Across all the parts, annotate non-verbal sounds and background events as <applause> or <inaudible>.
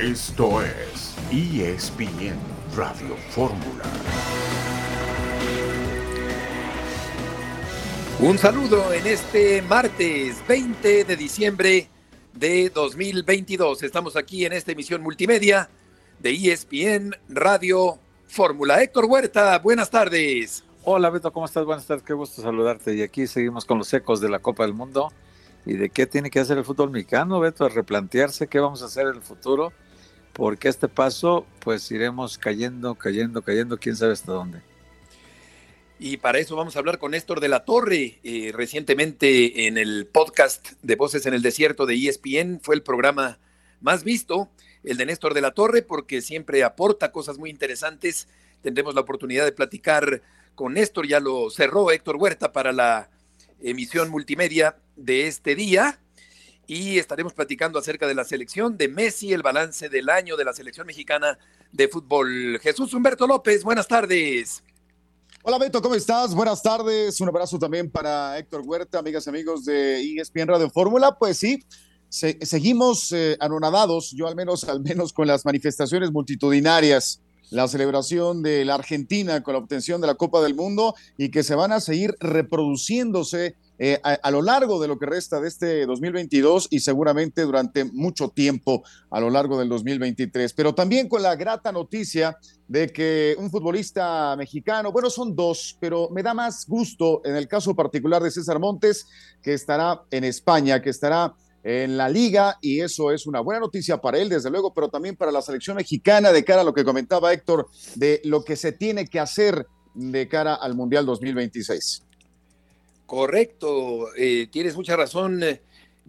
Esto es ESPN Radio Fórmula. Un saludo en este martes 20 de diciembre de 2022. Estamos aquí en esta emisión multimedia de ESPN Radio Fórmula. Héctor Huerta, buenas tardes. Hola Beto, ¿cómo estás? Buenas tardes, qué gusto saludarte. Y aquí seguimos con los ecos de la Copa del Mundo. ¿Y de qué tiene que hacer el fútbol mexicano, Beto? A replantearse qué vamos a hacer en el futuro porque este paso pues iremos cayendo, cayendo, cayendo, quién sabe hasta dónde. Y para eso vamos a hablar con Néstor de la Torre. Eh, recientemente en el podcast de Voces en el Desierto de ESPN fue el programa más visto, el de Néstor de la Torre, porque siempre aporta cosas muy interesantes. Tendremos la oportunidad de platicar con Néstor, ya lo cerró Héctor Huerta para la emisión multimedia de este día y estaremos platicando acerca de la selección de Messi, el balance del año de la selección mexicana de fútbol. Jesús Humberto López, buenas tardes. Hola Beto, ¿cómo estás? Buenas tardes. Un abrazo también para Héctor Huerta, amigas y amigos de ESPN Radio Fórmula. Pues sí, seguimos eh, anonadados, yo al menos, <laughs> al menos con las manifestaciones multitudinarias la celebración de la Argentina con la obtención de la Copa del Mundo y que se van a seguir reproduciéndose eh, a, lo largo de lo que resta de este 2022 y seguramente durante mucho tiempo a lo largo del 2023. Pero también con la grata noticia de que un futbolista mexicano, bueno, son dos, pero me da más gusto en el caso particular de César Montes, que estará en España, que estará en la liga y eso es una buena noticia para él, desde luego, pero también para la selección mexicana de cara a lo que comentaba Héctor, de lo que se tiene que hacer de cara al Mundial 2026. Correcto, eh, tienes mucha razón.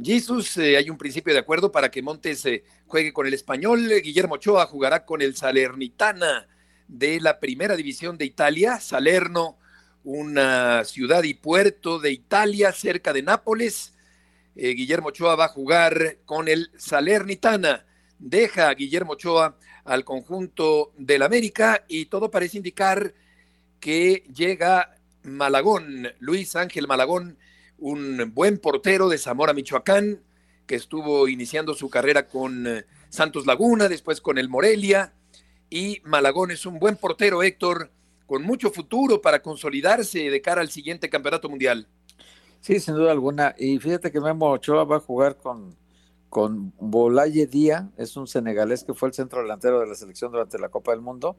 Jesús, eh, hay un principio de acuerdo para que Montes eh, juegue con el español. Guillermo Ochoa jugará con el Salernitana de la primera división de Italia. Salerno, una ciudad y puerto de Italia cerca de Nápoles. Guillermo Ochoa va a jugar con el Salernitana. Deja a Guillermo Ochoa al conjunto del América y todo parece indicar que llega Malagón, Luis Ángel Malagón, un buen portero de Zamora, Michoacán, que estuvo iniciando su carrera con eh, Santos Laguna, después con el Morelia, y Malagón es un buen portero, Héctor, con mucho futuro para consolidarse de cara al siguiente campeonato mundial. Sí, sin duda alguna. Y fíjate que Memo Ochoa va a jugar con, con Bolaye Díaz, es un senegalés que fue el centro delantero de la selección durante la Copa del Mundo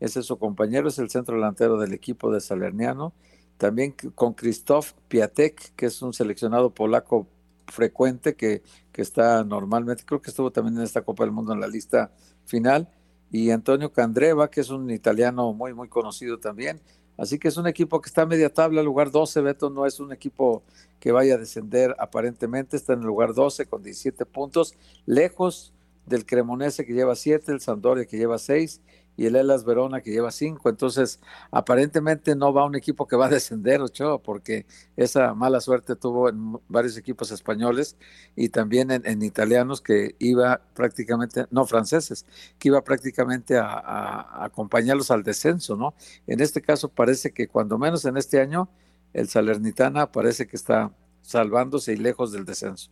ese es su compañero, es el centro delantero del equipo de Salerniano. También con Krzysztof Piatek, que es un seleccionado polaco frecuente que, que está normalmente, creo que estuvo también en esta Copa del Mundo en la lista final. Y Antonio Candreva, que es un italiano muy, muy conocido también. Así que es un equipo que está a media tabla, lugar 12, Beto no es un equipo que vaya a descender aparentemente, está en el lugar 12 con 17 puntos, lejos del Cremonese que lleva 7, el Sampdoria que lleva 6 y el Elas Verona que lleva cinco. Entonces, aparentemente no va un equipo que va a descender, Ochoa, porque esa mala suerte tuvo en varios equipos españoles y también en, italianos que iba prácticamente, no franceses, que iba prácticamente a, acompañarlos al descenso, ¿no? En este caso parece que cuando menos en este año, el Salernitana parece que está salvándose y lejos del descenso.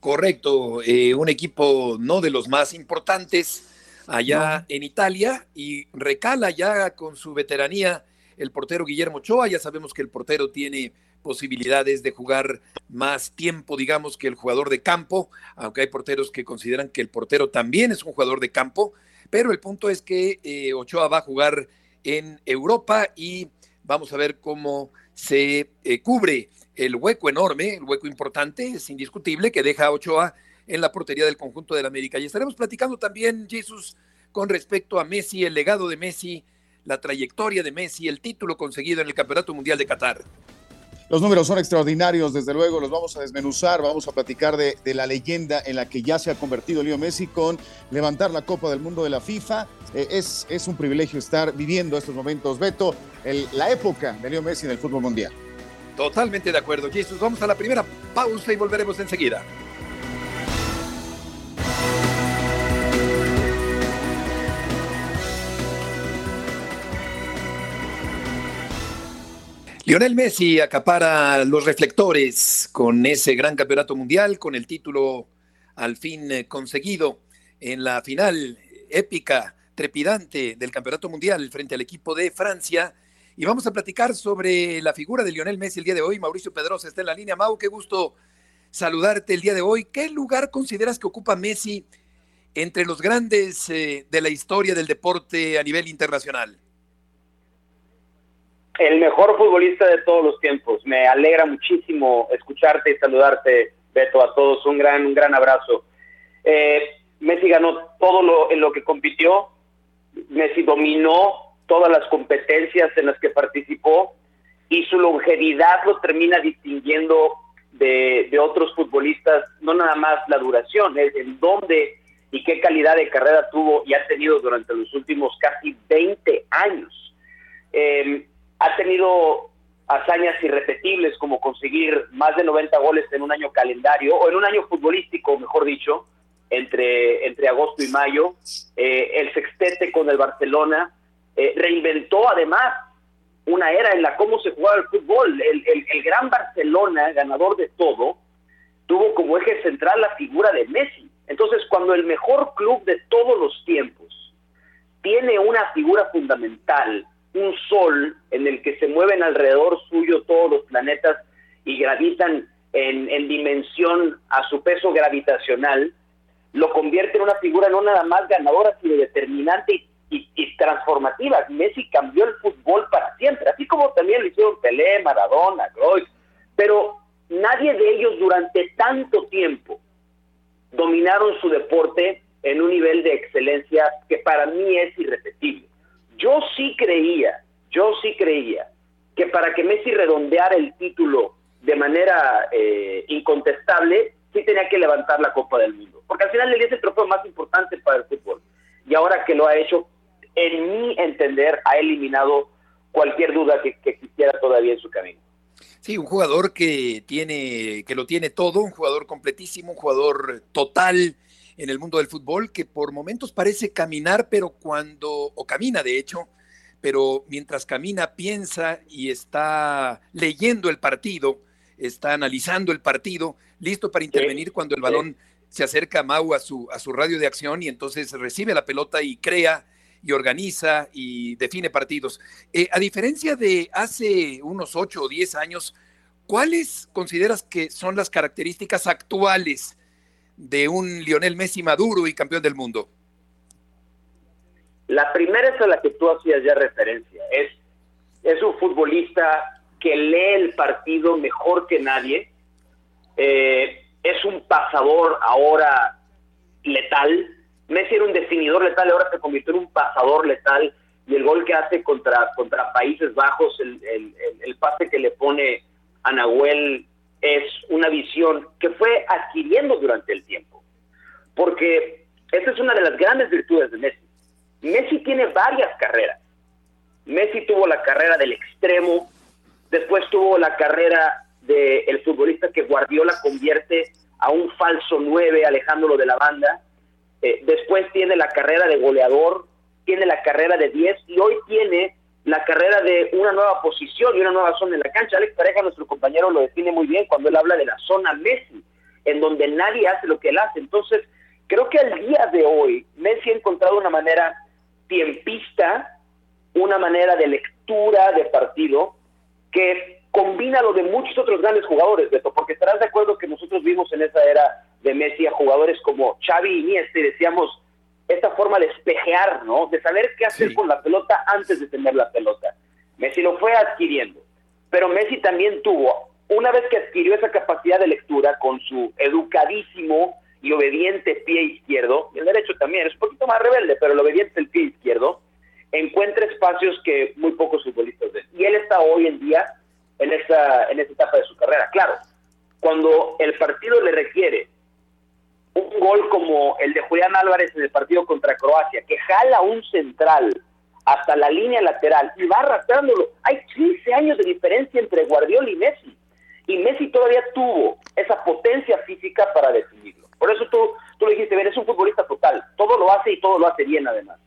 Correcto, eh, un equipo no de los más importantes, allá en Italia y recala ya con su veteranía el portero Guillermo Ochoa. Ya sabemos que el portero tiene posibilidades de jugar más tiempo, digamos, que el jugador de campo, aunque hay porteros que consideran que el portero también es un jugador de campo, pero el punto es que eh, Ochoa va a jugar en Europa y vamos a ver cómo se eh, cubre el hueco enorme, el hueco importante, es indiscutible, que deja a Ochoa en la portería del conjunto del América. Y estaremos platicando también, Jesús, con respecto a Messi, el legado de Messi, la trayectoria de Messi, el título conseguido en el Campeonato Mundial de Qatar. Los números son extraordinarios, desde luego, los vamos a desmenuzar, vamos a platicar de, la leyenda en la que ya se ha convertido Leo Messi con levantar la Copa del Mundo de la FIFA. Eh, es, es un privilegio estar viviendo estos momentos, Beto, la época de Leo Messi en el fútbol mundial. Totalmente de acuerdo, Jesús. Vamos a la primera pausa y volveremos enseguida. Lionel Messi acapara los reflectores con ese gran campeonato mundial, con el título al fin eh, conseguido en la final épica, trepidante del Campeonato Mundial frente al equipo de Francia. Y vamos a platicar sobre la figura de Lionel Messi el día de hoy. Mauricio Pedrosa está en la línea. Mau, qué gusto saludarte el día de hoy. ¿Qué lugar consideras que ocupa Messi entre los grandes eh, de la historia del deporte a nivel internacional? El mejor futbolista de todos los tiempos. Me alegra muchísimo escucharte y saludarte, Beto, a todos. Un gran, un gran abrazo. Eh, Messi ganó todo lo, en lo que compitió. Messi dominó todas las competencias en las que participó y su longevidad lo termina distinguiendo de, otros futbolistas, no nada más la duración, es el dónde y qué calidad de carrera tuvo y ha tenido durante los últimos casi 20 años. Eh, ha tenido hazañas irrepetibles como conseguir más de 90 goles en un año calendario, o en un año futbolístico, mejor dicho, entre, entre agosto y mayo. Eh, el sextete con el Barcelona eh, reinventó además una era en la cómo se jugaba el fútbol. El, el, el, gran Barcelona, ganador de todo, tuvo como eje central la figura de Messi. Entonces, cuando el mejor club de todos los tiempos tiene una figura fundamental, un sol en el que se mueven alrededor suyo todos los planetas y gravitan en, en dimensión a su peso gravitacional, lo convierte en una figura no nada más ganadora, sino determinante y, transformativa. Messi cambió el fútbol para siempre, así como también lo hicieron Pelé, Maradona, Cruyff, pero nadie de ellos durante tanto tiempo dominaron su deporte en un nivel de excelencia que para mí es irrepetible. Yo sí creía, yo sí creía que para que Messi redondeara el título de manera eh, incontestable, sí tenía que levantar la Copa del Mundo. Porque al final del día es el trofeo más importante para el fútbol. Y ahora que lo ha hecho, en mi entender, ha eliminado cualquier duda que existiera todavía en su camino. Sí, un jugador que tiene, que lo tiene todo, un jugador completísimo, un jugador total en el mundo del fútbol, que por momentos parece caminar, pero cuando, o camina de hecho, pero mientras camina piensa y está leyendo el partido, está analizando el partido, listo para intervenir cuando el balón se acerca a Mau a su, a su radio de acción y entonces recibe la pelota y crea y organiza y define partidos. Eh, a diferencia de hace unos ocho o diez años, ¿cuáles consideras que son las características actuales de un Lionel Messi maduro y campeón del mundo? La primera es a la que tú hacías ya referencia. Es, es un futbolista que lee el partido mejor que nadie. Eh, es un pasador ahora letal. Messi era un definidor letal, ahora se convirtió en un pasador letal. Y el gol que hace contra, contra Países Bajos, el, el, el pase que le pone a Nahuel es una visión que fue adquiriendo durante el tiempo. Porque esa es una de las grandes virtudes de Messi. Messi tiene varias carreras. Messi tuvo la carrera del extremo, después tuvo la carrera del el futbolista que Guardiola convierte a un falso 9 alejándolo de la banda. Eh, después tiene la carrera de goleador, tiene la carrera de 10 y hoy tiene la carrera de una nueva posición y una nueva zona en la cancha. Alex Pareja, nuestro compañero, lo define muy bien cuando él habla de la zona Messi, en donde nadie hace lo que él hace. Entonces, creo que al día de hoy, Messi ha encontrado una manera tiempista, una manera de lectura de partido que combina lo de muchos otros grandes jugadores, Beto, porque estarás de acuerdo que nosotros vimos en esa era de Messi a jugadores como Xavi y Iniesta y decíamos, esta forma de espejear, ¿no? De saber qué hacer sí. con la pelota antes de tener la pelota. Messi lo fue adquiriendo, pero Messi también tuvo, una vez que adquirió esa capacidad de lectura con su educadísimo y obediente pie izquierdo, y el derecho también es un poquito más rebelde, pero el obediente el pie izquierdo, encuentra espacios que muy pocos futbolistas ven. Y él está hoy en día en esa, en esa etapa de su carrera. Claro, cuando el partido le requiere un gol como el de Julián Álvarez en el partido contra Croacia, que jala un central hasta la línea lateral y va arrastrándolo. Hay 15 años de diferencia entre Guardiola y Messi. Y Messi todavía tuvo esa potencia física para definirlo. Por eso tú, tú le dijiste, ver, es un futbolista total. Todo lo hace y todo lo hace bien además.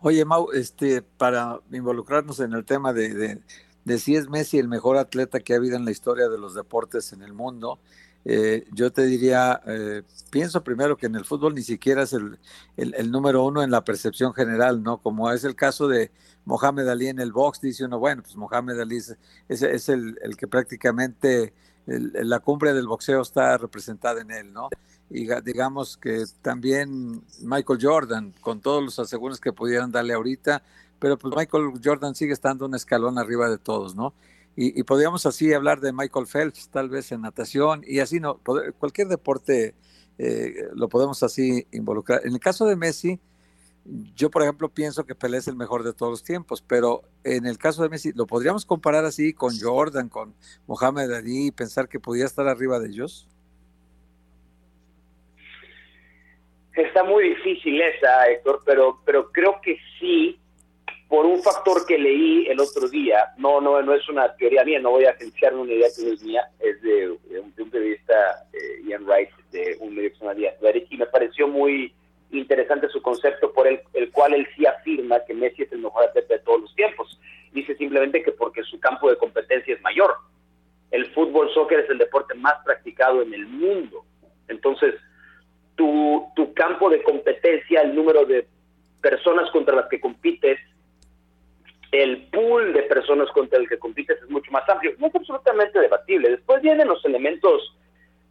Oye, Mau, este, para involucrarnos en el tema de, de, de si es Messi el mejor atleta que ha habido en la historia de los deportes en el mundo, eh, yo te diría, eh, pienso primero que en el fútbol ni siquiera es el, el, número uno en la percepción general, ¿no? Como es el caso de Mohamed Ali en el box, dice uno, bueno, pues Mohamed Ali es, es, el, el, que prácticamente la cumbre del boxeo está representada en él, ¿no? Y digamos que también Michael Jordan, con todos los aseguros que pudieran darle ahorita, pero pues Michael Jordan sigue estando un escalón arriba de todos, ¿no? Y, podríamos así hablar de Michael Phelps, tal vez en natación, y así no, cualquier deporte eh, lo podemos así involucrar. En el caso de Messi, yo por ejemplo pienso que Pelé es el mejor de todos los tiempos, pero en el caso de Messi, ¿lo podríamos comparar así con Jordan, con Mohamed Ali, y pensar que podía estar arriba de ellos? Está muy difícil esa, Héctor, pero, pero creo que sí, por un factor que leí el otro día, no, no, no es una teoría mía, no voy a agenciar una idea que no es mía, es de, un, periodista, eh, Ian Wright, de un medio que se llama y me pareció muy interesante su concepto por el, el cual él sí afirma que Messi es el mejor atleta de todos los tiempos. Dice simplemente que porque su campo de competencia es mayor. El fútbol, soccer es el deporte más practicado en el mundo. Entonces, tu, tu campo de competencia, el número de personas contra las que compites, el pool de personas contra el que compites es mucho más amplio. No es absolutamente debatible. Después vienen los elementos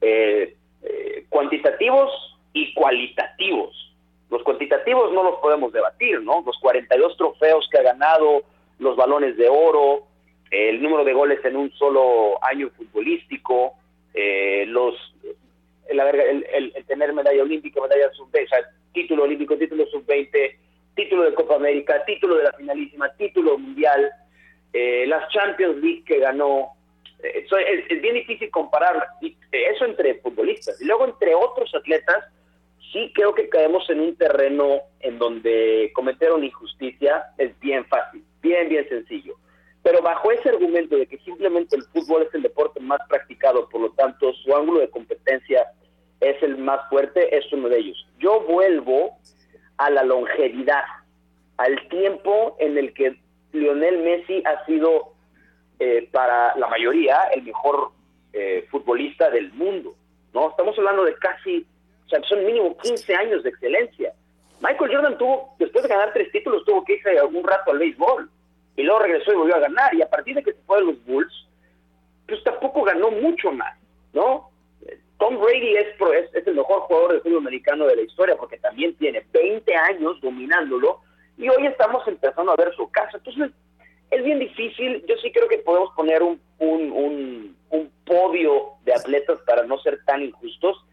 eh, eh, cuantitativos y cualitativos. Los cuantitativos no los podemos debatir, ¿no? Los 42 trofeos que ha ganado, los balones de oro, el número de goles en un solo año futbolístico, eh, los el, el, el, tener medalla olímpica, medalla sub-20, título olímpico, título sub-20, título de Copa América, título de la finalísima, título mundial, eh, las Champions League que ganó. Eh, es, bien difícil comparar eso entre futbolistas. Y luego entre otros atletas, sí creo que caemos en un terreno en donde cometer una injusticia es bien fácil, bien, bien sencillo. Pero bajo ese argumento de que simplemente el fútbol es el deporte más practicado, por lo tanto su ángulo de competencia es el más fuerte, es uno de ellos. Yo vuelvo a la longevidad, al tiempo en el que Lionel Messi ha sido eh, para la mayoría el mejor eh, futbolista del mundo. ¿no? Estamos hablando de casi, o sea, son mínimo 15 años de excelencia. Michael Jordan tuvo, después de ganar tres títulos, tuvo que irse un rato al béisbol y luego regresó y volvió a ganar. Y a partir de que se fue a los Bulls, pues tampoco ganó mucho más, ¿no? Tom Brady es, es, el mejor jugador de fútbol americano de la historia porque también tiene 20 años dominándolo y hoy estamos empezando a ver su caso. Entonces, es bien difícil. Yo sí creo que podemos poner un, un, un, podio de atletas para no ser tan injustos.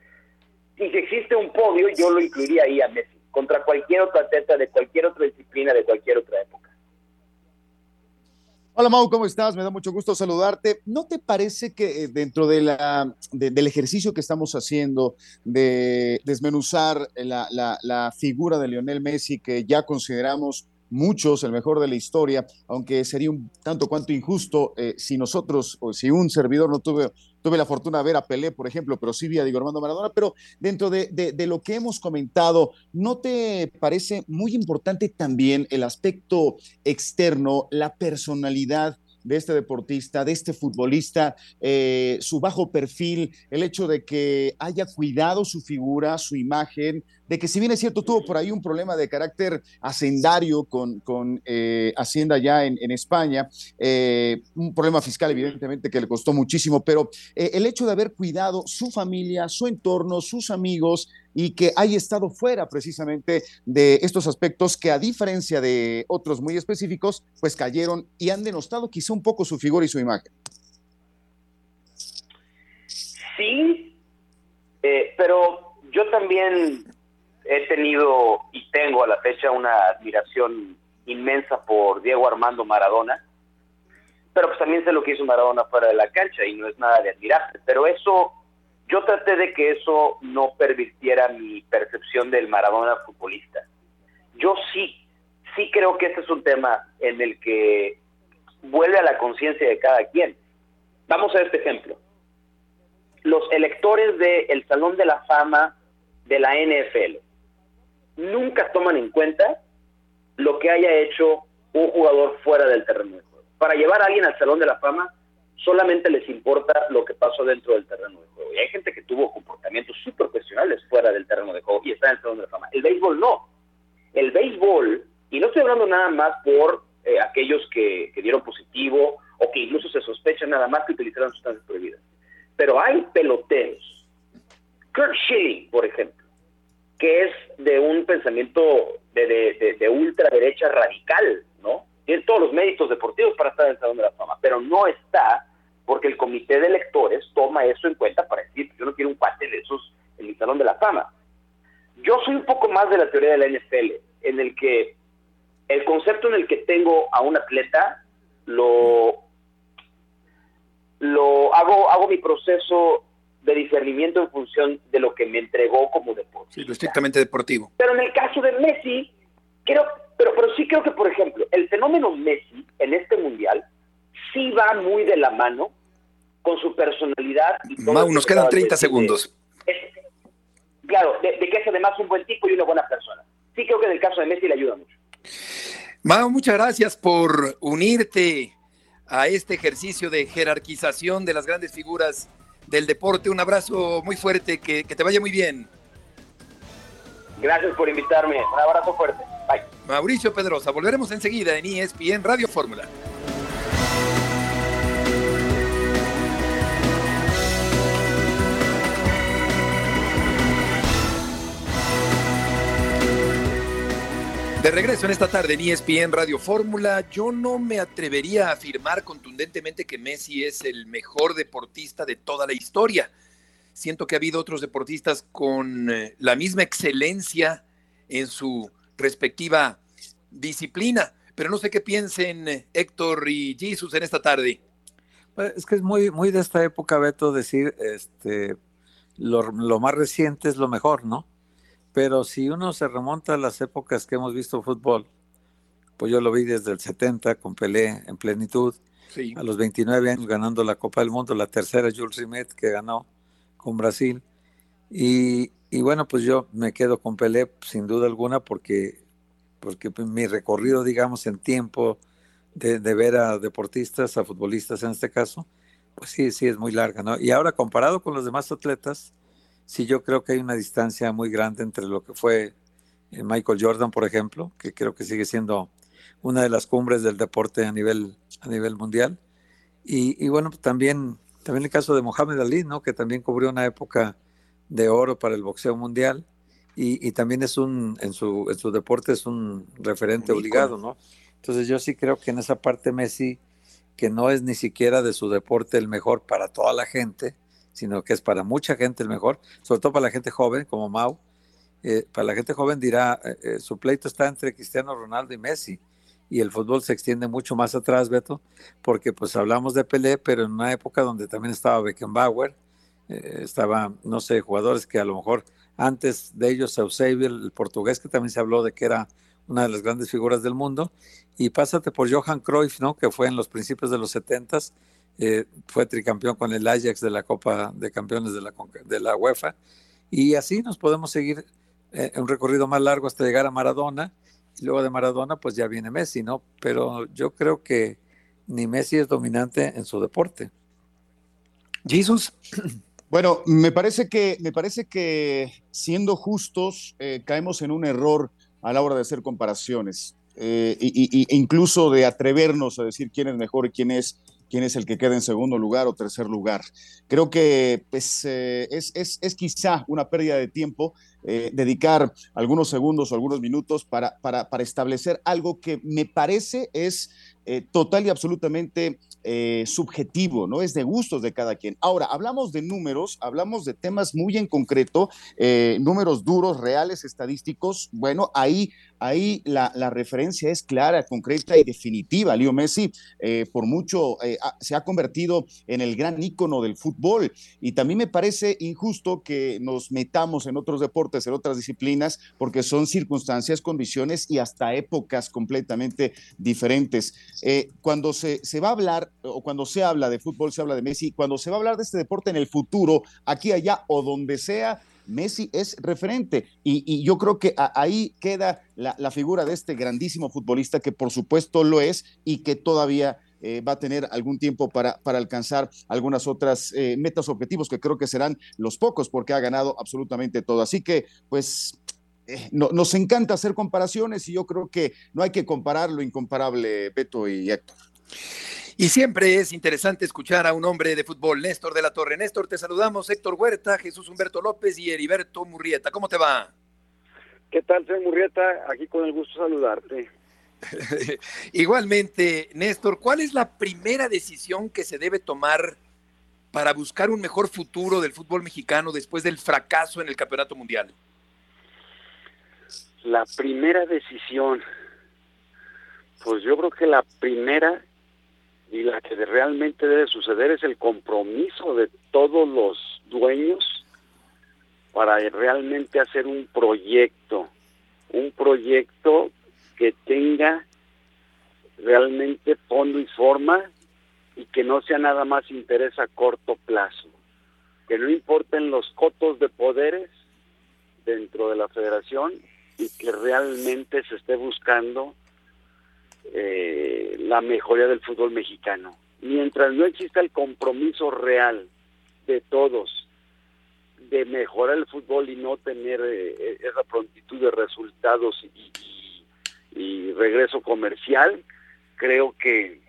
Y si existe un podio, yo lo incluiría ahí a Messi, contra cualquier otro atleta de cualquier otra disciplina, de cualquier otra época. Hola Mau, ¿cómo estás? Me da mucho gusto saludarte. ¿No te parece que eh, dentro del ejercicio que estamos haciendo de desmenuzar la, la, figura de Lionel Messi, que ya consideramos muchos el mejor de la historia, aunque sería un tanto cuanto injusto eh, si nosotros o si un servidor no tuve, tuve la fortuna de ver a Pelé, por ejemplo, pero sí vi a Diego Armando Maradona, pero dentro de, de, lo que hemos comentado, ¿no te parece muy importante también el aspecto externo, la personalidad? De este deportista, de este futbolista, eh, su bajo perfil, el hecho de que haya cuidado su figura, su imagen, de que si bien es cierto, tuvo por ahí un problema de carácter hacendario con, con eh, Hacienda ya en, España, eh, un problema fiscal evidentemente que le costó muchísimo, pero el hecho de haber cuidado su familia, su entorno, sus amigos y que haya estado fuera precisamente de estos aspectos que a diferencia de otros muy específicos, pues cayeron y han denostado quizá un poco su figura y su imagen. Sí, pero yo también he tenido y tengo a la fecha una admiración inmensa por Diego Armando Maradona, pero pues también sé lo que hizo Maradona fuera de la cancha y no es nada de admirarse, pero eso, yo traté de que eso no pervirtiera mi percepción del Maradona futbolista. Yo sí, sí creo que este es un tema en el que vuelve a la conciencia de cada quien. Vamos a este ejemplo. Los electores del Salón de la Fama de la NFL nunca toman en cuenta lo que haya hecho un jugador fuera del terreno. Para llevar a alguien al Salón de la Fama solamente les importa lo que pasó dentro del terreno de juego. Y hay gente que tuvo comportamientos súper profesionales fuera del terreno de juego y está en el Salón de la Fama. El béisbol no. El béisbol, y no estoy hablando nada más por eh, aquellos que, dieron positivo o que incluso se sospecha nada más que utilizaron sustancias prohibidas, pero hay peloteros. Kurt Schilling, por ejemplo, que es de un pensamiento de, de, de ultraderecha radical, ¿no? Tiene todos los méritos deportivos para estar en el Salón de la Fama, pero no está porque el comité de electores toma eso en cuenta para decir, yo no quiero un cuate de esos en el Salón de la Fama. Yo soy un poco más de la teoría de la NFL, en el que el concepto en el que tengo a un atleta lo, lo hago, hago mi proceso de discernimiento en función de lo que me entregó como deporte. Sí, lo estrictamente deportivo. Pero en el caso de Messi, creo, pero, pero sí creo que, por ejemplo, el fenómeno Messi en este mundial sí va muy de la mano con su personalidad. Y Mau, nos quedan 30 segundos. Es, claro, de, de, que es además un buen tipo y una buena persona. Sí creo que en el caso de Messi le ayuda mucho. Mau, muchas gracias por unirte a este ejercicio de jerarquización de las grandes figuras del deporte. Un abrazo muy fuerte, que, que te vaya muy bien. Gracias por invitarme. Un abrazo fuerte. Bye. Mauricio Pedrosa, volveremos enseguida en ESPN Radio Fórmula. De regreso en esta tarde en ESPN Radio Fórmula, yo no me atrevería a afirmar contundentemente que Messi es el mejor deportista de toda la historia. Siento que ha habido otros deportistas con eh, la misma excelencia en su respectiva disciplina, pero no sé qué piensen eh, Héctor y Jesus en esta tarde. Pues, es que es muy, muy de esta época, Beto, decir este, lo, lo más reciente es lo mejor, ¿no? Pero si uno se remonta a las épocas que hemos visto fútbol, pues yo lo vi desde el 70 con Pelé en plenitud, sí. a los 29 años ganando la Copa del Mundo, la tercera Jules Rimet que ganó con Brasil. Y, y, bueno, pues yo me quedo con Pelé sin duda alguna porque, porque mi recorrido, digamos, en tiempo de, de ver a deportistas, a futbolistas en este caso, pues sí, sí es muy larga, ¿no? Y ahora comparado con los demás atletas, sí yo creo que hay una distancia muy grande entre lo que fue eh, Michael Jordan, por ejemplo, que creo que sigue siendo una de las cumbres del deporte a nivel, a nivel mundial. Y, y bueno, pues también, también el caso de Mohamed Ali, ¿no? que también cubrió una época de oro para el boxeo mundial y, y también es un, en su, en su deporte es un referente obligado, ¿no? Entonces yo sí creo que en esa parte Messi, que no es ni siquiera de su deporte el mejor para toda la gente, sino que es para mucha gente el mejor, sobre todo para la gente joven como Mau. Eh, para la gente joven dirá, eh, eh, su pleito está entre Cristiano Ronaldo y Messi, y el fútbol se extiende mucho más atrás, Beto, porque pues hablamos de Pelé, pero en una época donde también estaba Beckenbauer, eh, estaba, no sé, jugadores que a lo mejor antes de ellos, Eusebio, el portugués, que también se habló de que era una de las grandes figuras del mundo, y pásate por Johan Cruyff, ¿no? que fue en los principios de los setentas, eh, fue tricampeón con el Ajax de la Copa de Campeones de la, UEFA, y así nos podemos seguir eh, un recorrido más largo hasta llegar a Maradona, y luego de Maradona pues ya viene Messi, ¿no? Pero yo creo que ni Messi es dominante en su deporte. Jesus. <clears throat> Bueno, me parece que, me parece que siendo justos, eh, caemos en un error a la hora de hacer comparaciones. Eh, y, y, incluso de atrevernos a decir quién es mejor y quién es quién es el que queda en segundo lugar o tercer lugar. Creo que pues, eh, es, es, es, quizá una pérdida de tiempo eh, dedicar algunos segundos o algunos minutos para, para, para, establecer algo que me parece es eh, total y absolutamente eh, subjetivo, ¿no? Es de gustos de cada quien. Ahora, hablamos de números, hablamos de temas muy en concreto, eh, números duros, reales, estadísticos. Bueno, ahí, ahí la, la, referencia es clara, concreta y definitiva. Leo Messi, por mucho, se ha convertido en el gran ícono del fútbol. Y también me parece injusto que nos metamos en otros deportes, en otras disciplinas, porque son circunstancias, condiciones y hasta épocas completamente diferentes. Cuando se, se va a hablar o cuando se habla de fútbol, se habla de Messi, cuando se va a hablar de este deporte en el futuro, aquí, allá o donde sea, Messi es referente. Y, y yo creo que ahí queda la, la, figura de este grandísimo futbolista que por supuesto lo es y que todavía eh, va a tener algún tiempo para, para alcanzar algunas otras eh, metas, objetivos que creo que serán los pocos, porque ha ganado absolutamente todo. Así que, pues, eh, nos encanta hacer comparaciones y yo creo que no hay que comparar lo incomparable, Beto y Héctor. Y siempre es interesante escuchar a un hombre de fútbol, Néstor de la Torre. Néstor, te saludamos, Héctor Huerta, Jesús Humberto López y Heriberto Murrieta. ¿Cómo te va? ¿Qué tal, soy Murrieta? Aquí con el gusto de saludarte. <laughs> Igualmente, Néstor, ¿cuál es la primera decisión que se debe tomar para buscar un mejor futuro del fútbol mexicano después del fracaso en el Campeonato Mundial? La primera decisión, pues yo creo que la primera y la que realmente debe suceder es el compromiso de todos los dueños para realmente hacer un proyecto, un proyecto que tenga realmente fondo y forma y que no sea nada más interés a corto plazo, que no importen los cotos de poderes dentro de la federación y que realmente se esté buscando eh, la mejoría del fútbol mexicano. Mientras no exista el compromiso real de todos de mejorar el fútbol y no tener eh, esa prontitud de resultados y, regreso comercial, creo que,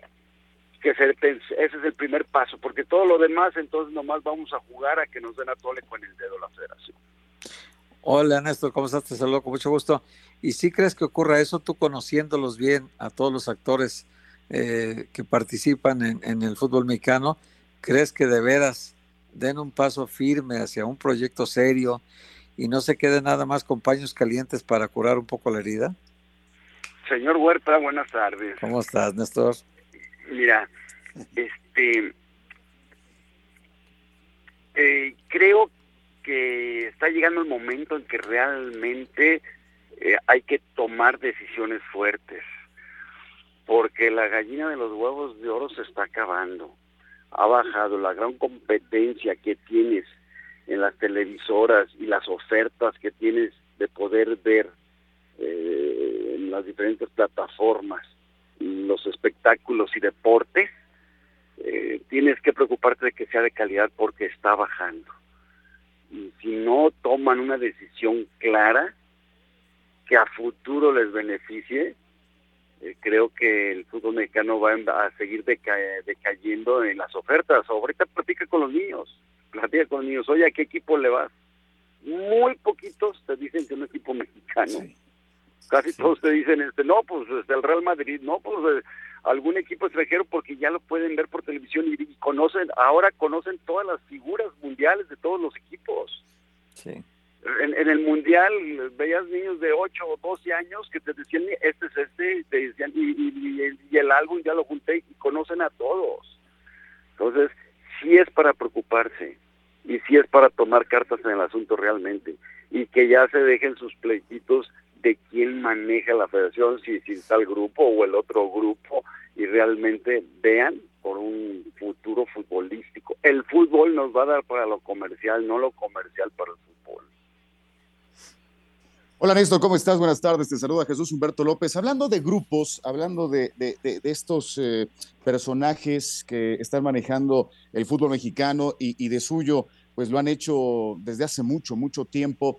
que ese es el primer paso, porque todo lo demás entonces nomás vamos a jugar a que nos den a tole con el dedo la federación. Hola Néstor, ¿cómo estás? Te saludo con mucho gusto. ¿Y si crees que ocurra eso tú conociéndolos bien a todos los actores eh, que participan en, en el fútbol mexicano? ¿Crees que de veras den un paso firme hacia un proyecto serio y no se queden nada más con paños calientes para curar un poco la herida? Señor Huerta, buenas tardes. ¿Cómo estás, Néstor? Mira, este, eh, creo que está llegando el momento en que realmente eh, hay que tomar decisiones fuertes, porque la gallina de los huevos de oro se está acabando. Ha bajado la gran competencia que tienes en las televisoras y las ofertas que tienes de poder ver eh, en las diferentes plataformas, los espectáculos y deportes, eh, tienes que preocuparte de que sea de calidad porque está bajando. Y si no toman una decisión clara que a futuro les beneficie, eh, creo que el fútbol mexicano va a seguir decayendo en las ofertas. Ahorita platica con los niños, platica con los niños, oye, ¿a qué equipo le vas? Muy poquitos te dicen que es un equipo mexicano. Casi todos te dicen, este, no, pues este, el Real Madrid, no, pues eh, algún equipo extranjero porque ya lo pueden ver por televisión y, conocen, ahora conocen todas las figuras mundiales de todos los equipos. Sí. En, el mundial veías niños de 8 o 12 años que te decían, este es este, te decían, y, y el álbum ya lo junté y conocen a todos. Entonces, sí es para preocuparse y sí es para tomar cartas en el asunto realmente y que ya se dejen sus pleititos de quién maneja la federación, si, está el grupo o el otro grupo, y realmente vean por un futuro futbolístico. El fútbol nos va a dar para lo comercial, no lo comercial para el fútbol. Hola Néstor, ¿cómo estás? Buenas tardes, te saluda Jesús Humberto López. Hablando de grupos, hablando de, de, de, estos eh, personajes que están manejando el fútbol mexicano y de suyo, pues lo han hecho desde hace mucho, mucho tiempo.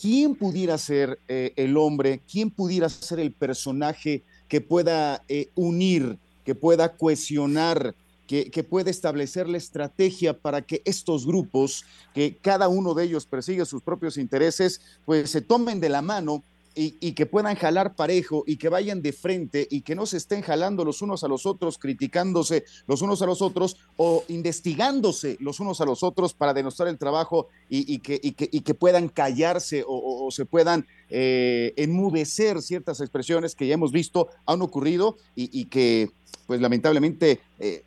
¿Quién pudiera ser eh, el hombre, quién pudiera ser el personaje que pueda eh, unir, que pueda cohesionar, que, que, pueda establecer la estrategia para que estos grupos, que cada uno de ellos persigue sus propios intereses, pues se tomen de la mano y, que puedan jalar parejo y que vayan de frente y que no se estén jalando los unos a los otros, criticándose los unos a los otros o investigándose los unos a los otros para denostar el trabajo y, que, puedan callarse o, se puedan eh, enmudecer ciertas expresiones que ya hemos visto han ocurrido y, que pues lamentablemente eh,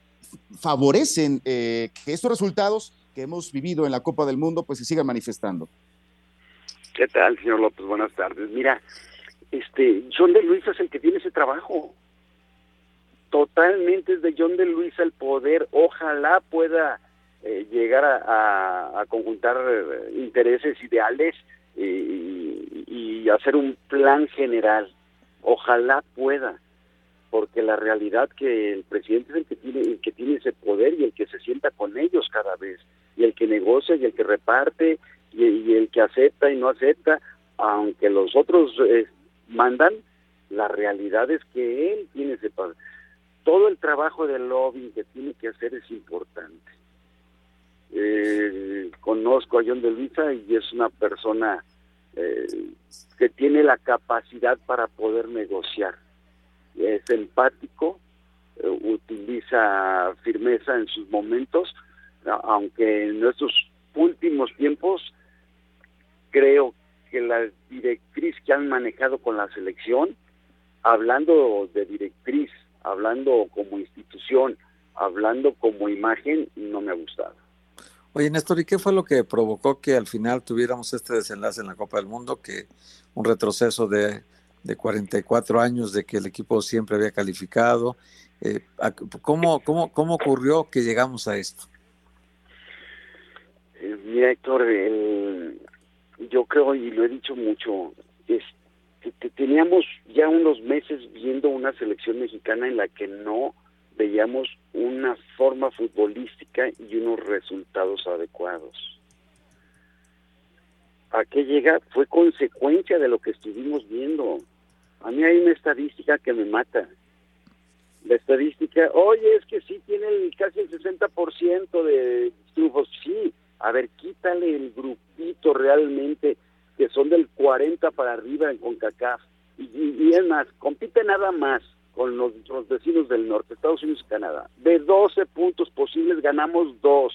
favorecen eh, que estos resultados que hemos vivido en la Copa del Mundo pues se sigan manifestando. ¿Qué tal, señor López? Buenas tardes. Mira, este, John de Luisa es el que tiene ese trabajo. Totalmente es de John de Luisa el poder. Ojalá pueda eh, llegar a, conjuntar eh, intereses ideales y, hacer un plan general. Ojalá pueda. porque la realidad que el presidente es el que tiene el que tiene ese poder y el que se sienta con ellos cada vez y el que negocia y el que reparte y, el que acepta y no acepta aunque los otros eh, mandan la realidad es que él tiene ese poder. Todo el trabajo del lobby que tiene que hacer es importante. Eh, conozco a John de Luisa y es una persona eh, que tiene la capacidad para poder negociar. Es empático, eh, utiliza firmeza en sus momentos, aunque en estos últimos tiempos creo que la directriz que han manejado con la selección, hablando de directriz, hablando como institución, hablando como imagen, no me ha gustado. Oye, Néstor, ¿y qué fue lo que provocó que al final tuviéramos este desenlace en la Copa del Mundo, que un retroceso de de 44 años de que el equipo siempre había calificado. Eh, ¿cómo, cómo, ¿Cómo ocurrió que llegamos a esto? Eh, mira, Héctor, yo creo, y lo he dicho mucho, es que teníamos ya unos meses viendo una selección mexicana en la que no veíamos una forma futbolística y unos resultados adecuados a qué llega fue consecuencia de lo que estuvimos viendo. A mí hay una estadística que me mata. La estadística, oye, es que sí tiene casi el 60% de triunfos. Sí, a ver, quítale el grupito realmente, que son del 40 para arriba en CONCACAF. Y, y, es más, compite nada más con los, vecinos del norte, Estados Unidos y Canadá. De 12 puntos posibles ganamos dos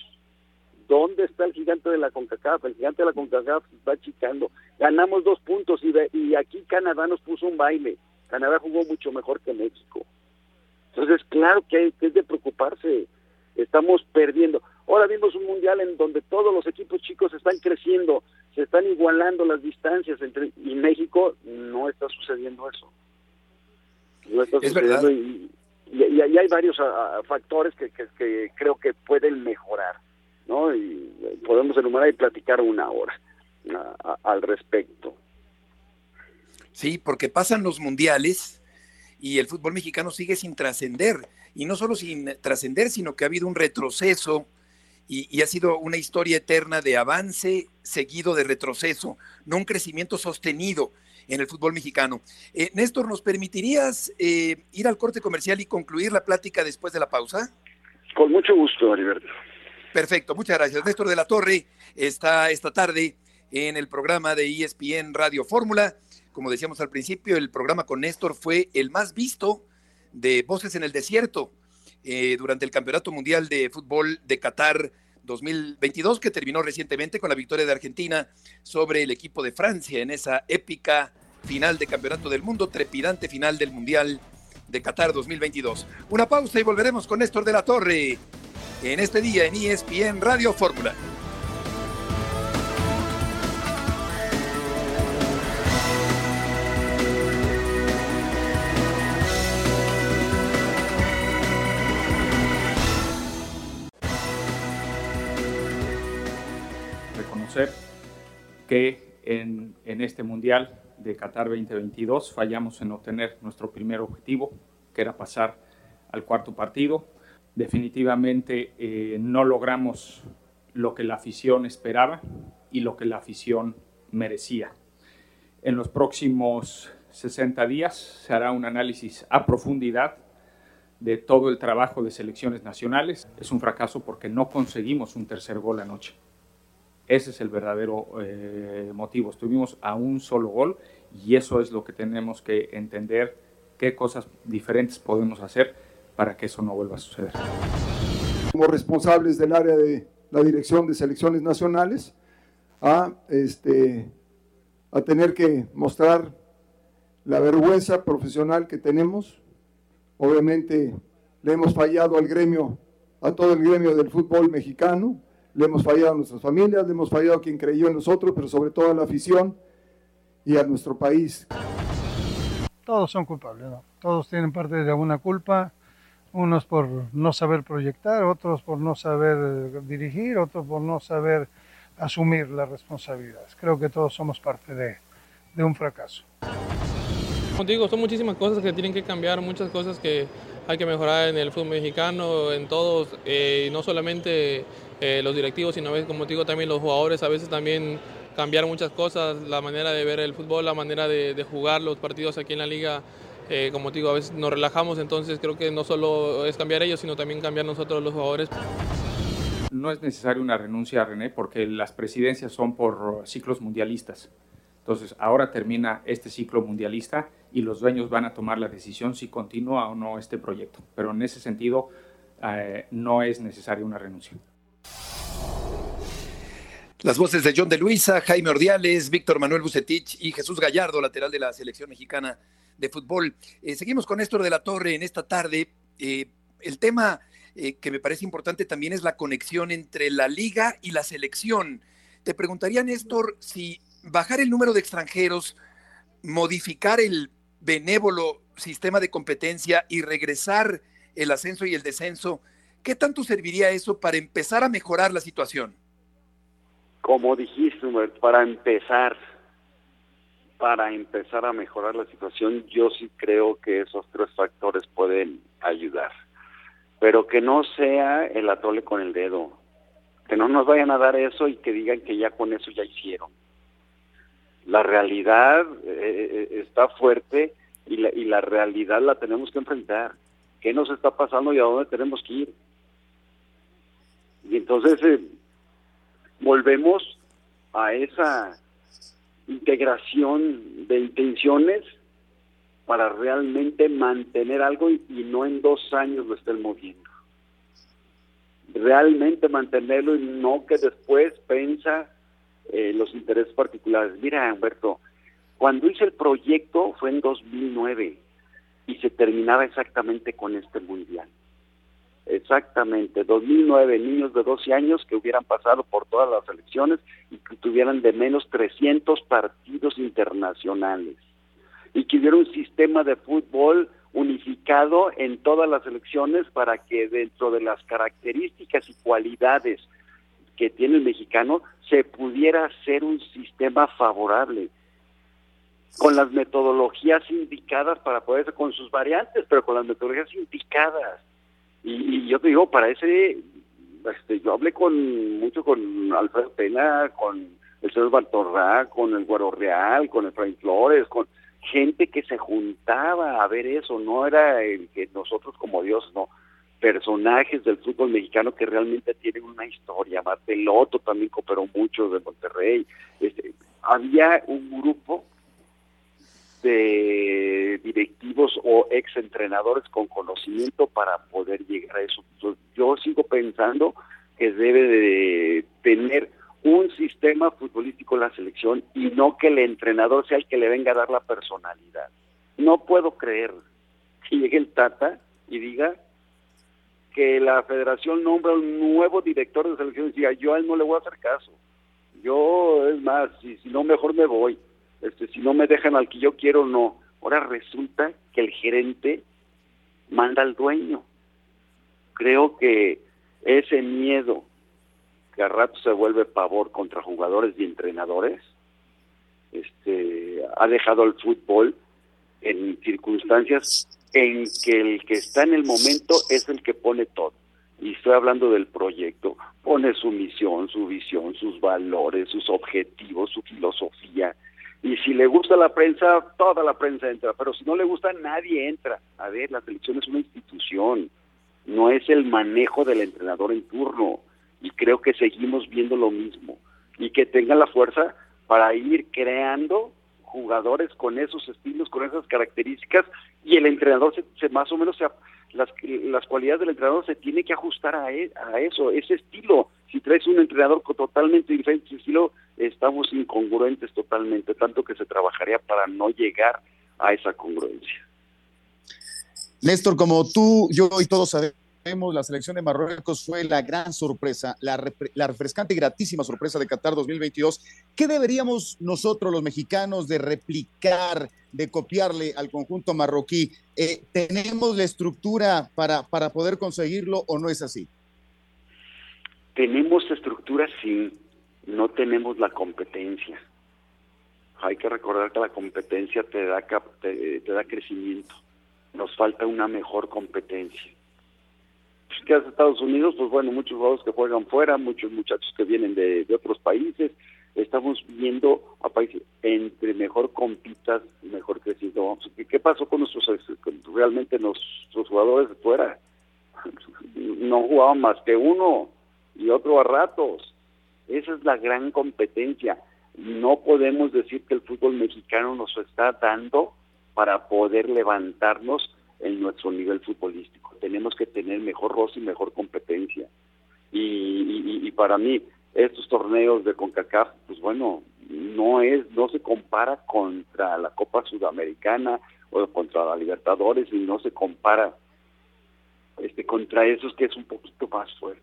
¿Dónde está el gigante de la CONCACAF? El gigante de la CONCACAF está achicando. Ganamos dos puntos y, aquí Canadá nos puso un baile. Canadá jugó mucho mejor que México. Entonces, claro que, es de preocuparse. Estamos perdiendo. Ahora vimos un mundial en donde todos los equipos chicos están creciendo, se están igualando las distancias entre y México no está sucediendo eso. No está sucediendo y, y, hay varios ah, ah, factores que, que creo que pueden mejorar. ¿no? Y podemos enumerar y platicar una hora al respecto. Sí, porque pasan los mundiales y el fútbol mexicano sigue sin trascender. Y no solo sin trascender, sino que ha habido un retroceso y, ha sido una historia eterna de avance seguido de retroceso, no un crecimiento sostenido en el fútbol mexicano. Eh, Néstor, ¿nos permitirías eh, ir al corte comercial y concluir la plática después de la pausa? Con mucho gusto, Heriberto. Perfecto, muchas gracias. Néstor de la Torre está esta tarde en el programa de ESPN Radio Fórmula. Como decíamos al principio, el programa con Néstor fue el más visto de Voces en el Desierto eh, durante el Campeonato Mundial de Fútbol de Qatar 2022, que terminó recientemente con la victoria de Argentina sobre el equipo de Francia en esa épica final de Campeonato del Mundo, trepidante final del Mundial de Qatar 2022. Una pausa y volveremos con Néstor de la Torre en este día en ESPN Radio Fórmula. Reconocer que en, este Mundial de Qatar 2022 fallamos en obtener nuestro primer objetivo, que era pasar al cuarto partido definitivamente eh, no logramos lo que la afición esperaba y lo que la afición merecía. En los próximos 60 días se hará un análisis a profundidad de todo el trabajo de selecciones nacionales. Es un fracaso porque no conseguimos un tercer gol anoche. Ese es el verdadero eh, motivo. Estuvimos a un solo gol y eso es lo que tenemos que entender, qué cosas diferentes podemos hacer para que eso no vuelva a suceder. Como responsables del área de la dirección de selecciones nacionales, a, este, a tener que mostrar la vergüenza profesional que tenemos. Obviamente le hemos fallado al gremio, a todo el gremio del fútbol mexicano, le hemos fallado a nuestras familias, le hemos fallado a quien creyó en nosotros, pero sobre todo a la afición y a nuestro país. Todos son culpables, ¿no? todos tienen parte de alguna culpa unos por no saber proyectar, otros por no saber eh, dirigir, otros por no saber asumir las responsabilidades. Creo que todos somos parte de, un fracaso. Digo, son muchísimas cosas que tienen que cambiar, muchas cosas que hay que mejorar en el fútbol mexicano, en todos, eh, no solamente eh, los directivos, sino como te digo también los jugadores, a veces también cambiar muchas cosas, la manera de ver el fútbol, la manera de, jugar los partidos aquí en la liga. Eh, como te digo, a veces nos relajamos, entonces creo que no solo es cambiar ellos, sino también cambiar nosotros los jugadores. No es necesaria una renuncia, René, porque las presidencias son por ciclos mundialistas. Entonces, ahora termina este ciclo mundialista y los dueños van a tomar la decisión si continúa o no este proyecto. Pero en ese sentido, eh, no es necesaria una renuncia. Las voces de John de Luisa, Jaime Ordiales, Víctor Manuel Bucetich y Jesús Gallardo, lateral de la selección mexicana de fútbol. Eh, seguimos con Néstor de la Torre en esta tarde. Eh, el tema eh, que me parece importante también es la conexión entre la liga y la selección. Te preguntaría, Néstor, si bajar el número de extranjeros, modificar el benévolo sistema de competencia y regresar el ascenso y el descenso, ¿qué tanto serviría eso para empezar a mejorar la situación? Como dijiste, para empezar, para empezar a mejorar la situación, yo sí creo que esos tres factores pueden ayudar. Pero que no sea el atole con el dedo. Que no nos vayan a dar eso y que digan que ya con eso ya hicieron. La realidad eh, eh, está fuerte y la, y la realidad la tenemos que enfrentar. ¿Qué nos está pasando y a dónde tenemos que ir? Y entonces, eh, volvemos a esa integración de intenciones para realmente mantener algo y, no en dos años lo estén moviendo. Realmente mantenerlo y no que después piensa eh, los intereses particulares. Mira, Humberto, cuando hice el proyecto fue en 2009 y se terminaba exactamente con este mundial. Exactamente, 2009, niños de 12 años que hubieran pasado por todas las elecciones y que tuvieran de menos 300 partidos internacionales. Y que hubiera un sistema de fútbol unificado en todas las elecciones para que dentro de las características y cualidades que tiene el mexicano se pudiera hacer un sistema favorable con las metodologías indicadas para poder con sus variantes, pero con las metodologías indicadas y, yo te digo, para ese, este, yo hablé con mucho con Alfredo Pena, con el señor Bartorra, con el Guaro Real, con el Frank Flores, con gente que se juntaba a ver eso, no era el que nosotros como Dios, no, personajes del fútbol mexicano que realmente tienen una historia, Marteloto también cooperó mucho de Monterrey, este, había un grupo de directivos o exentrenadores con conocimiento para poder llegar a eso. yo sigo pensando que debe de tener un sistema futbolístico la selección y no que el entrenador sea el que le venga a dar la personalidad. No puedo creer que llegue el Tata y diga que la federación nombra un nuevo director de selección y diga, yo a él no le voy a hacer caso. Yo, es más, si, si no, mejor me voy este, si no me dejan al que yo quiero, no. Ahora resulta que el gerente manda al dueño. Creo que ese miedo que a rato se vuelve pavor contra jugadores y entrenadores, este, ha dejado al fútbol en circunstancias en que el que está en el momento es el que pone todo. Y estoy hablando del proyecto. Pone su misión, su visión, sus valores, sus objetivos, su filosofía, y si le gusta la prensa, toda la prensa entra, pero si no le gusta, nadie entra. A ver, la selección es una institución, no es el manejo del entrenador en turno, y creo que seguimos viendo lo mismo, y que tenga la fuerza para ir creando jugadores con esos estilos, con esas características, y el entrenador se, más o menos se, las, las cualidades del entrenador se tiene que ajustar a, e, a eso, ese estilo. Si traes un entrenador totalmente diferente ese estilo, estamos incongruentes totalmente, tanto que se trabajaría para no llegar a esa congruencia. Néstor, como tú, yo y todos sabemos, la selección de Marruecos fue la gran sorpresa, la, refrescante y gratísima sorpresa de Qatar 2022. ¿Qué deberíamos nosotros, los mexicanos, de replicar, de copiarle al conjunto marroquí? Eh, ¿Tenemos la estructura para, para poder conseguirlo o no es así? Tenemos estructura, sí, no tenemos la competencia. hay que recordar que la competencia te da, te, da crecimiento. Nos falta una mejor competencia. ¿Qué hace Estados Unidos? Pues bueno, muchos jugadores que juegan fuera, muchos muchachos que vienen de, otros países. Estamos viendo a países entre mejor compitas, mejor creciendo. ¿Qué pasó con nuestros realmente nuestros jugadores de fuera? <laughs> No jugaban más que uno y otro a ratos. Esa es la gran competencia no podemos decir que el fútbol mexicano nos está dando para poder levantarnos en nuestro nivel futbolístico. Tenemos que tener mejor roce y mejor competencia. Y, para mí, estos torneos de CONCACAF, pues bueno, no es, no se compara contra la Copa Sudamericana o contra la Libertadores y no se compara este contra esos que es un poquito más fuerte.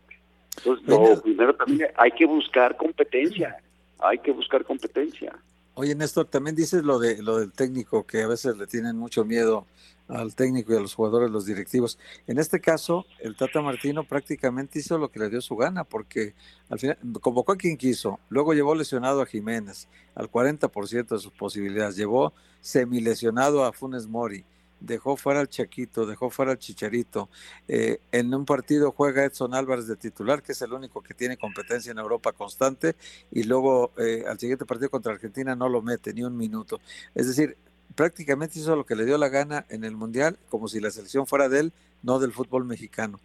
Entonces, lo primero también hay que buscar competencia hay que buscar competencia. Oye, Néstor, también dices lo de lo del técnico, que a veces le tienen mucho miedo al técnico y a los jugadores, los directivos. En este caso, el Tata Martino prácticamente hizo lo que le dio su gana, porque al final convocó a quien quiso, luego llevó lesionado a Jiménez al 40% de sus posibilidades, llevó semilesionado a Funes Mori, dejó fuera al Chaquito, dejó fuera al Chicharito. Eh, en un partido juega Edson Álvarez de titular, que es el único que tiene competencia en Europa constante, y luego eh, al siguiente partido contra Argentina no lo mete ni un minuto. Es decir, prácticamente hizo lo que le dio la gana en el Mundial, como si la selección fuera de él, no del fútbol mexicano.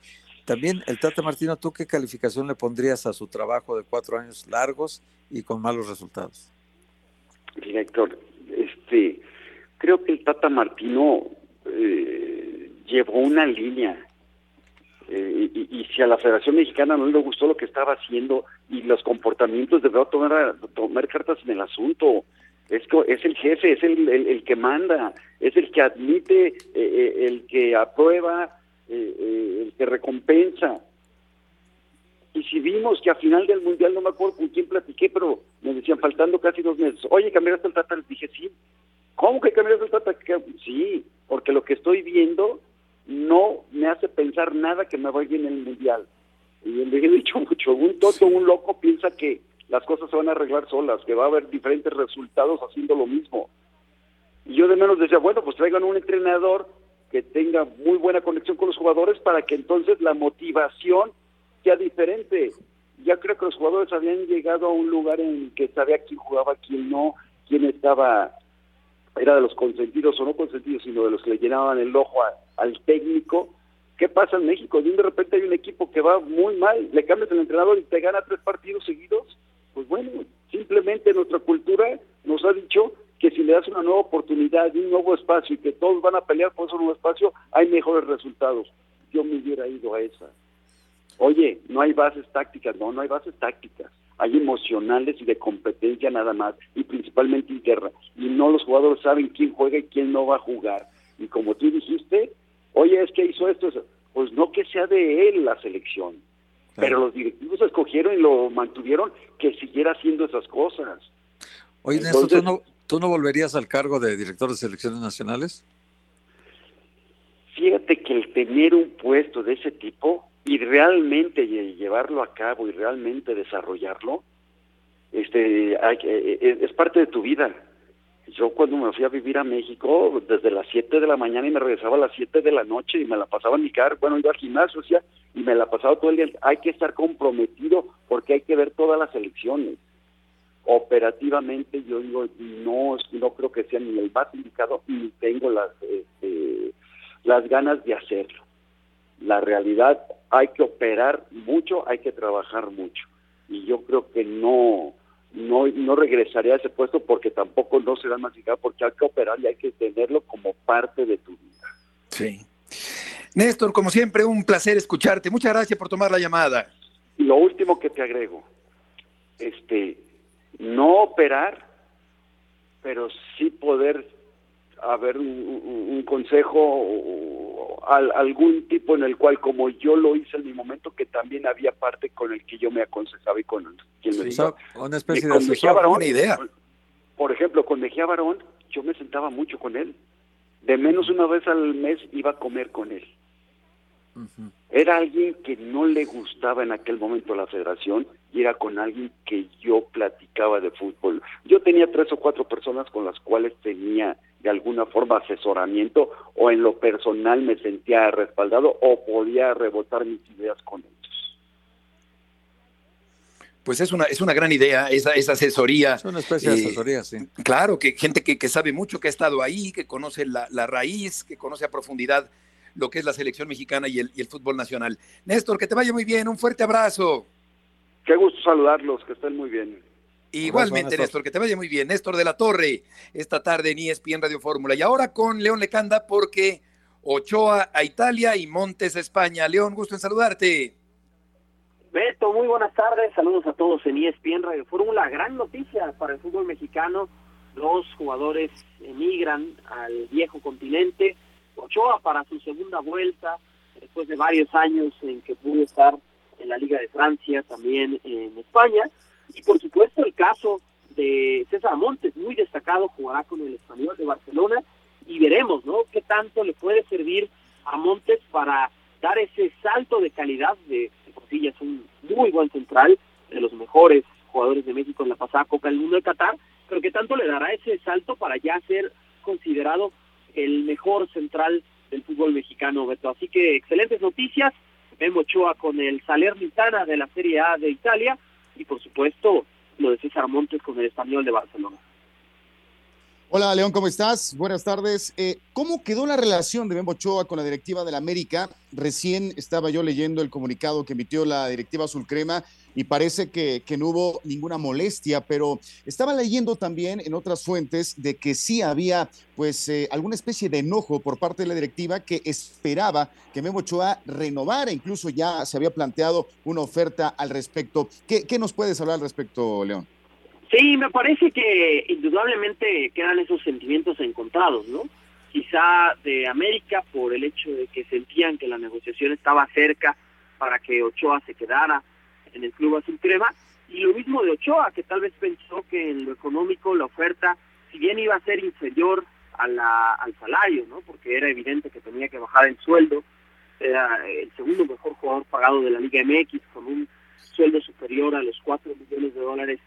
También el Tata Martino, ¿tú qué calificación le pondrías a su trabajo de cuatro años largos y con malos resultados? Director, este, creo que el Tata Martino eh, llevó una línea. Eh, y, si a la Federación Mexicana no le gustó lo que estaba haciendo y los comportamientos, debió tomar, tomar cartas en el asunto. Es, es el jefe, es el, el, que manda, es el que admite, eh, el que aprueba, el que recompensa. Y si vimos que a final del Mundial, no me acuerdo con quién platiqué, pero me decían, faltando casi dos meses, oye, cambiaste el les dije, sí. ¿Cómo que cambiaste el Tata? Sí, porque lo que estoy viendo no me hace pensar nada que me vaya en el mundial. Y le he dicho <laughs> mucho, un tonto, un loco piensa que las cosas se van a arreglar solas, que va a haber diferentes resultados haciendo lo mismo. Y yo de menos decía, bueno, pues traigan un entrenador que tenga muy buena conexión con los jugadores para que entonces la motivación sea diferente. Ya creo que los jugadores habían llegado a un lugar en que sabía quién jugaba, quién no, quién estaba era de los consentidos o no consentidos, sino de los que le llenaban el ojo al técnico. ¿Qué pasa en México? De repente hay un equipo que va muy mal, le cambias el entrenador y te gana tres partidos seguidos. Pues bueno, simplemente nuestra cultura nos ha dicho que si le das una nueva oportunidad y un nuevo espacio y que todos van a pelear por ese nuevo espacio, hay mejores resultados. Yo me hubiera ido a esa. Oye, no hay bases tácticas, no, no hay bases tácticas hay emocionales y de competencia nada más, y principalmente interna. Y no los jugadores saben quién juega y quién no va a jugar. Y como tú dijiste, oye, es que hizo esto, pues no que sea de él la selección, pero los directivos escogieron y lo mantuvieron que siguiera haciendo esas cosas. Oye, Néstor, no, ¿tú no volverías al cargo de director de selecciones nacionales? Fíjate que el tener un puesto de ese tipo y realmente llevarlo a cabo y realmente desarrollarlo, este, eh, eh, es parte de tu vida. Yo cuando me fui a vivir a México, desde las 7 de la mañana y me regresaba a las 7 de la noche y me la pasaba en mi carro, bueno, iba al gimnasio, y me la pasaba todo el día. Hay que estar comprometido porque hay que ver todas las elecciones. Operativamente yo digo, no, no creo que sea ni el más indicado ni tengo las, este, las ganas de hacerlo la realidad hay que operar mucho, hay que trabajar mucho. Y yo creo que no, no, no regresaría a ese puesto porque tampoco no será masificado, porque hay que operar y hay que tenerlo como parte de tu vida. Sí. Néstor, como siempre, un placer escucharte. Muchas gracias por tomar la llamada. Y lo último que te agrego, este, no operar, pero sí poder haber un, consejo o, algún tipo en el cual como yo lo hice en mi momento que también había parte con el que yo me aconsejaba y con quien me una especie de Mejía Barón, idea. Por ejemplo con Mejía Barón yo me sentaba mucho con él. De menos una vez al mes iba a comer con él. Era alguien que no le gustaba en aquel momento la federación y era con alguien que yo platicaba de fútbol. Yo tenía tres o cuatro personas con las cuales tenía de alguna forma asesoramiento o en lo personal me sentía respaldado o podía rebotar mis ideas con ellos. Pues es una, es una gran idea esa, esa asesoría. Es una especie de Eh, asesoría, sí. Claro, que gente que, que sabe mucho, que ha estado ahí, que conoce la, la raíz, que conoce a profundidad lo que es la selección mexicana y el, y el fútbol nacional. Néstor, que te vaya muy bien, un fuerte abrazo. Qué gusto saludarlos, que estén muy bien. Igualmente, Néstor. Néstor, que te vaya muy bien. Néstor de la Torre, esta tarde en ESPN Radio Fórmula. Y ahora con León Lecanda, porque Ochoa a Italia y Montes a España. León, gusto en saludarte. Beto, muy buenas tardes, saludos a todos en ESPN Radio Fórmula. Gran noticia para el fútbol mexicano, los jugadores emigran al viejo continente. Ochoa para su segunda vuelta, después de varios años en que pudo estar en la Liga de Francia, también en España. Y por supuesto el caso de César Montes, muy destacado, jugará con el español de Barcelona y veremos, ¿no? Qué tanto le puede servir a Montes para dar ese salto de calidad de, de ya es un muy buen central, de los mejores jugadores de México en la pasada Copa del Mundo de Qatar, pero que tanto le dará ese salto para ya ser considerado el mejor central del fútbol mexicano, Beto. Así que excelentes noticias. Memo Ochoa con el Salernitana de la Serie A de Italia y por supuesto lo de César Montes con el Español de Barcelona. Hola, León, ¿cómo estás? Buenas tardes. Eh, ¿Cómo quedó la relación de Memo Ochoa con la directiva de la América? Recién estaba yo leyendo el comunicado que emitió la directiva Azul Crema y parece que, no hubo ninguna molestia, pero estaba leyendo también en otras fuentes de que sí había pues eh, alguna especie de enojo por parte de la directiva que esperaba que Memo Ochoa renovara, incluso ya se había planteado una oferta al respecto. ¿Qué, qué nos puedes hablar al respecto, León? Sí, me parece que indudablemente quedan esos sentimientos encontrados, ¿no? Quizá de América por el hecho de que sentían que la negociación estaba cerca para que Ochoa se quedara en el club azul crema y lo mismo de Ochoa que tal vez pensó que en lo económico la oferta si bien iba a ser inferior a la, al salario, ¿no? Porque era evidente que tenía que bajar el sueldo, era el segundo mejor jugador pagado de la Liga MX con un sueldo superior a los 4 millones de dólares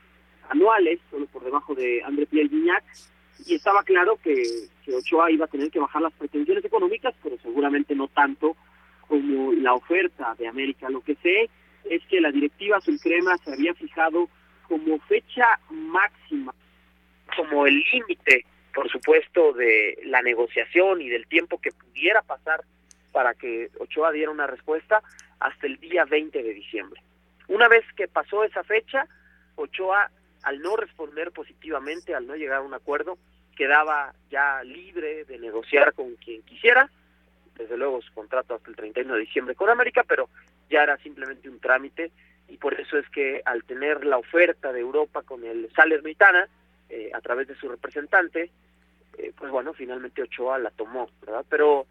anuales, solo por debajo de André Pierre Guignac, y estaba claro que, Ochoa iba a tener que bajar las pretensiones económicas, pero seguramente no tanto como la oferta de América. Lo que sé es que la directiva azul crema se había fijado como fecha máxima, como el límite, por supuesto, de la negociación y del tiempo que pudiera pasar para que Ochoa diera una respuesta hasta el día 20 de diciembre. Una vez que pasó esa fecha, Ochoa al no responder positivamente, al no llegar a un acuerdo, quedaba ya libre de negociar con quien quisiera. Desde luego su contrato hasta el 31 de diciembre con América, pero ya era simplemente un trámite y por eso es que al tener la oferta de Europa con el Salernitana, eh, a través de su representante, eh, pues bueno, finalmente Ochoa la tomó, ¿verdad? Pero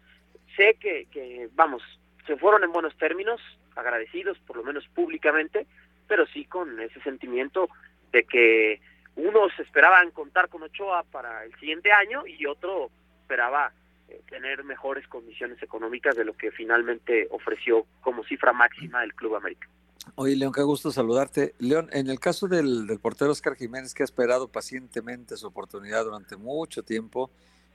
sé que, que, vamos, se fueron en buenos términos, agradecidos por lo menos públicamente, pero sí con ese sentimiento de que unos esperaban contar con Ochoa para el siguiente año y otro esperaba eh, tener mejores condiciones económicas de lo que finalmente ofreció como cifra máxima el Club América. Oye, León, qué gusto saludarte. León, en el caso del, del portero Oscar Jiménez, que ha esperado pacientemente su oportunidad durante mucho tiempo,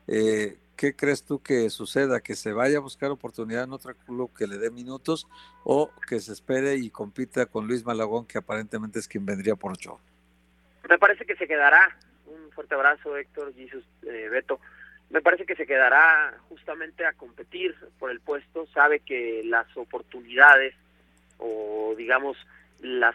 eh, ¿qué crees tú que suceda? ¿Que se vaya a buscar oportunidad en otro club que le dé minutos o que se espere y compita con Luis Malagón, que aparentemente es quien vendría por Ochoa? Me parece que se quedará. Un fuerte abrazo, Héctor, Jesus, eh, Beto. Me parece que se quedará justamente a competir por el puesto. Sabe que las oportunidades o, digamos, las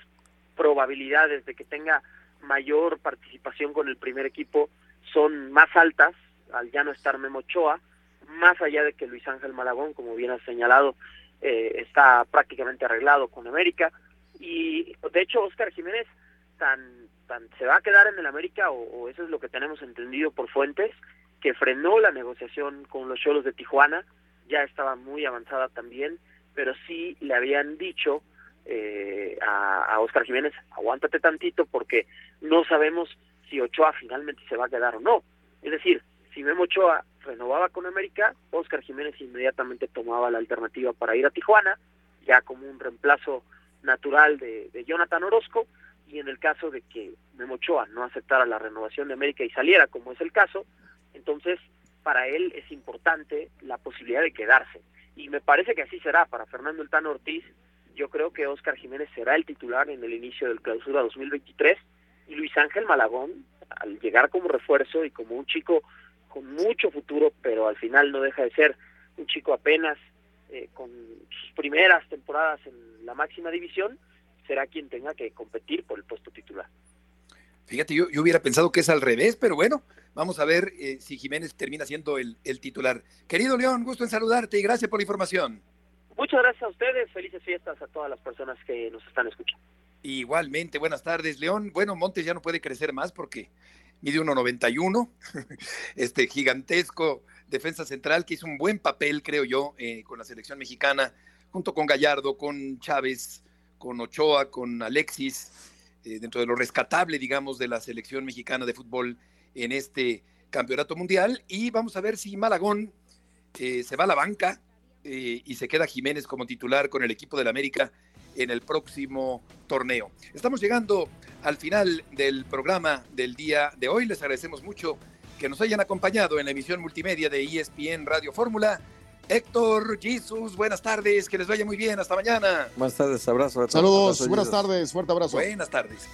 probabilidades de que tenga mayor participación con el primer equipo son más altas al ya no estar Memo Ochoa, más allá de que Luis Ángel Malagón, como bien has señalado, eh, está prácticamente arreglado con América. Y de hecho, Oscar Jiménez tan, se va a quedar en el América, o, eso es lo que tenemos entendido por fuentes, que frenó la negociación con los Cholos de Tijuana, ya estaba muy avanzada también, pero sí le habían dicho eh, a, a Oscar Jiménez, aguántate tantito porque no sabemos si Ochoa finalmente se va a quedar o no. Es decir, si Memo Ochoa renovaba con América, Oscar Jiménez inmediatamente tomaba la alternativa para ir a Tijuana, ya como un reemplazo natural de, de Jonathan Orozco y en el caso de que Memo Ochoa no aceptara la renovación de América y saliera, como es el caso, entonces para él es importante la posibilidad de quedarse. Y me parece que así será para Fernando El Tano Ortiz. Yo creo que Oscar Jiménez será el titular en el inicio del clausura 2023 y Luis Ángel Malagón, al llegar como refuerzo y como un chico con mucho futuro, pero al final no deja de ser un chico apenas eh, con sus primeras temporadas en la máxima división, será quien tenga que competir por el puesto titular. Fíjate, yo, yo hubiera pensado que es al revés, pero bueno, vamos a ver eh, si Jiménez termina siendo el, el, titular. Querido León, gusto en saludarte y gracias por la información. Muchas gracias a ustedes, felices fiestas a todas las personas que nos están escuchando. Igualmente, buenas tardes, León. Bueno, Montes ya no puede crecer más porque mide 1.91, <laughs> este gigantesco defensa central que hizo un buen papel, creo yo, eh, con la selección mexicana, junto con Gallardo, con Chávez, con Ochoa, con Alexis, eh, dentro de lo rescatable, digamos, de la selección mexicana de fútbol en este campeonato mundial. Y vamos a ver si Malagón eh, se va a la banca eh, y se queda Jiménez como titular con el equipo del América en el próximo torneo. Estamos llegando al final del programa del día de hoy. Les agradecemos mucho que nos hayan acompañado en la emisión multimedia de ESPN Radio Fórmula. Héctor, Jesus, buenas tardes, que les vaya muy bien, hasta mañana. Buenas tardes, abrazo. Saludos, buenas tardes, fuerte abrazo. Buenas tardes.